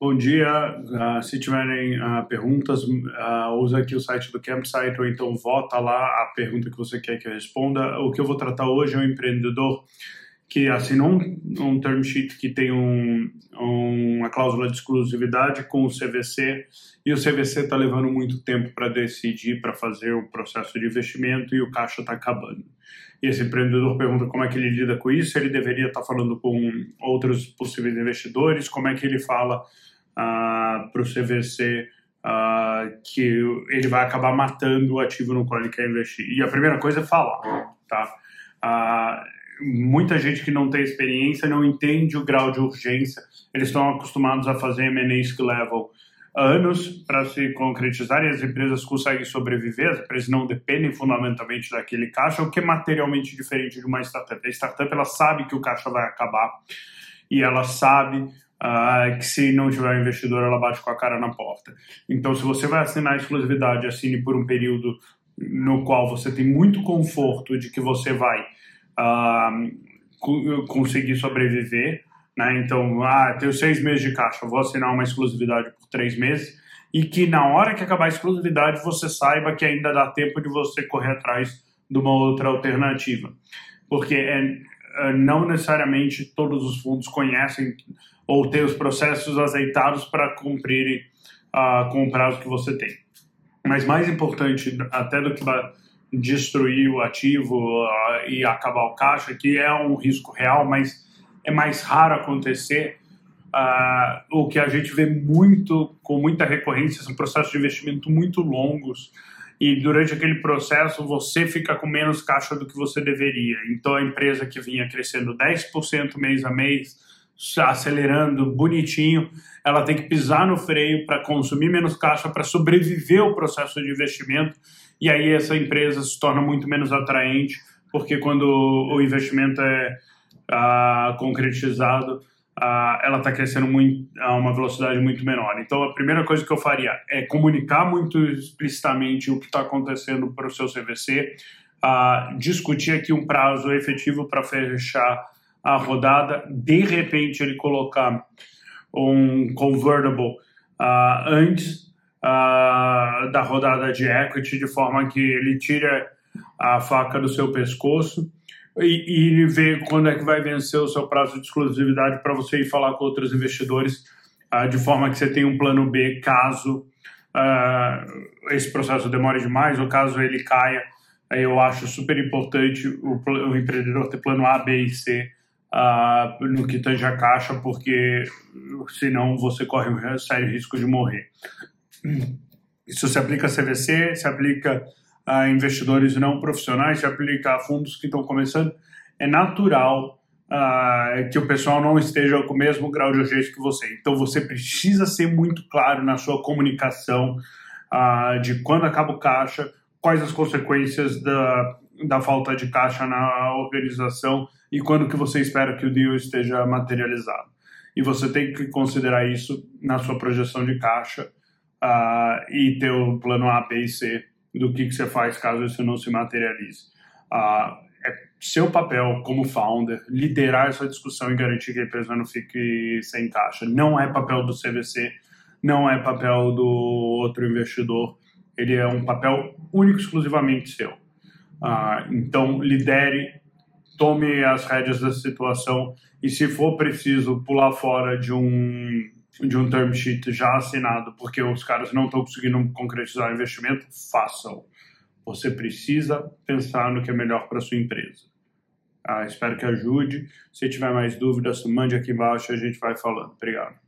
Bom dia. Uh, se tiverem uh, perguntas, uh, usa aqui o site do Campsite ou então vota lá a pergunta que você quer que eu responda. O que eu vou tratar hoje é um empreendedor que assinou um, um term sheet que tem um, um, uma cláusula de exclusividade com o CVC e o CVC está levando muito tempo para decidir, para fazer o processo de investimento e o caixa está acabando. E esse empreendedor pergunta como é que ele lida com isso, ele deveria estar tá falando com outros possíveis investidores, como é que ele fala uh, para o CVC uh, que ele vai acabar matando o ativo no qual ele quer investir. E a primeira coisa é falar, tá? Uh, muita gente que não tem experiência não entende o grau de urgência. Eles estão acostumados a fazer M&As que levam anos para se concretizar e as empresas conseguem sobreviver, as empresas não dependem fundamentalmente daquele caixa, o que é materialmente diferente de uma startup. A startup ela sabe que o caixa vai acabar e ela sabe uh, que se não tiver investidor, ela bate com a cara na porta. Então, se você vai assinar exclusividade, assine por um período no qual você tem muito conforto de que você vai uh, conseguir sobreviver. Né? Então, ah, tenho seis meses de caixa, vou assinar uma exclusividade por três meses. E que na hora que acabar a exclusividade, você saiba que ainda dá tempo de você correr atrás de uma outra alternativa. Porque é, é não necessariamente todos os fundos conhecem ou ter os processos azeitados para cumprir uh, com o prazo que você tem. Mas mais importante até do que destruir o ativo uh, e acabar o caixa, que é um risco real, mas é mais raro acontecer. Uh, o que a gente vê muito, com muita recorrência, são processos de investimento muito longos e durante aquele processo você fica com menos caixa do que você deveria. Então a empresa que vinha crescendo 10% mês a mês acelerando bonitinho, ela tem que pisar no freio para consumir menos caixa, para sobreviver ao processo de investimento, e aí essa empresa se torna muito menos atraente, porque quando o investimento é ah, concretizado, ah, ela está crescendo muito, a uma velocidade muito menor. Então, a primeira coisa que eu faria é comunicar muito explicitamente o que está acontecendo para o seu CVC, ah, discutir aqui um prazo efetivo para fechar a rodada, de repente ele colocar um convertible uh, antes uh, da rodada de equity, de forma que ele tira a faca do seu pescoço e, e vê quando é que vai vencer o seu prazo de exclusividade para você ir falar com outros investidores, uh, de forma que você tenha um plano B caso esse processo demore demais ou caso ele caia. Eu acho super importante o, o empreendedor ter plano A, B e C uh, no que tange a caixa, porque senão você corre um sério risco de morrer. Isso se aplica a CVC, se aplica a investidores não profissionais, se aplica a fundos que estão começando. É natural uh, que o pessoal não esteja com o mesmo grau de urgência que você. Então você precisa ser muito claro na sua comunicação uh, de quando acaba o caixa, quais as consequências da, da falta de caixa na organização e quando que você espera que o deal esteja materializado. E você tem que considerar isso na sua projeção de caixa uh, e ter o plano A, B e C do que, que você faz caso isso não se materialize. Uh, é seu papel como founder liderar essa discussão e garantir que a empresa não fique sem caixa. Não é papel do CVC, não é papel do outro investidor. Ele é um papel único exclusivamente seu. Uh, então, lidere tome as rédeas da situação e, se for preciso, pular fora de um, de um term sheet já assinado, porque os caras não estão conseguindo concretizar o investimento, façam. Você precisa pensar no que é melhor para sua empresa. Ah, espero que ajude. Se tiver mais dúvidas, mande aqui embaixo e a gente vai falando. Obrigado.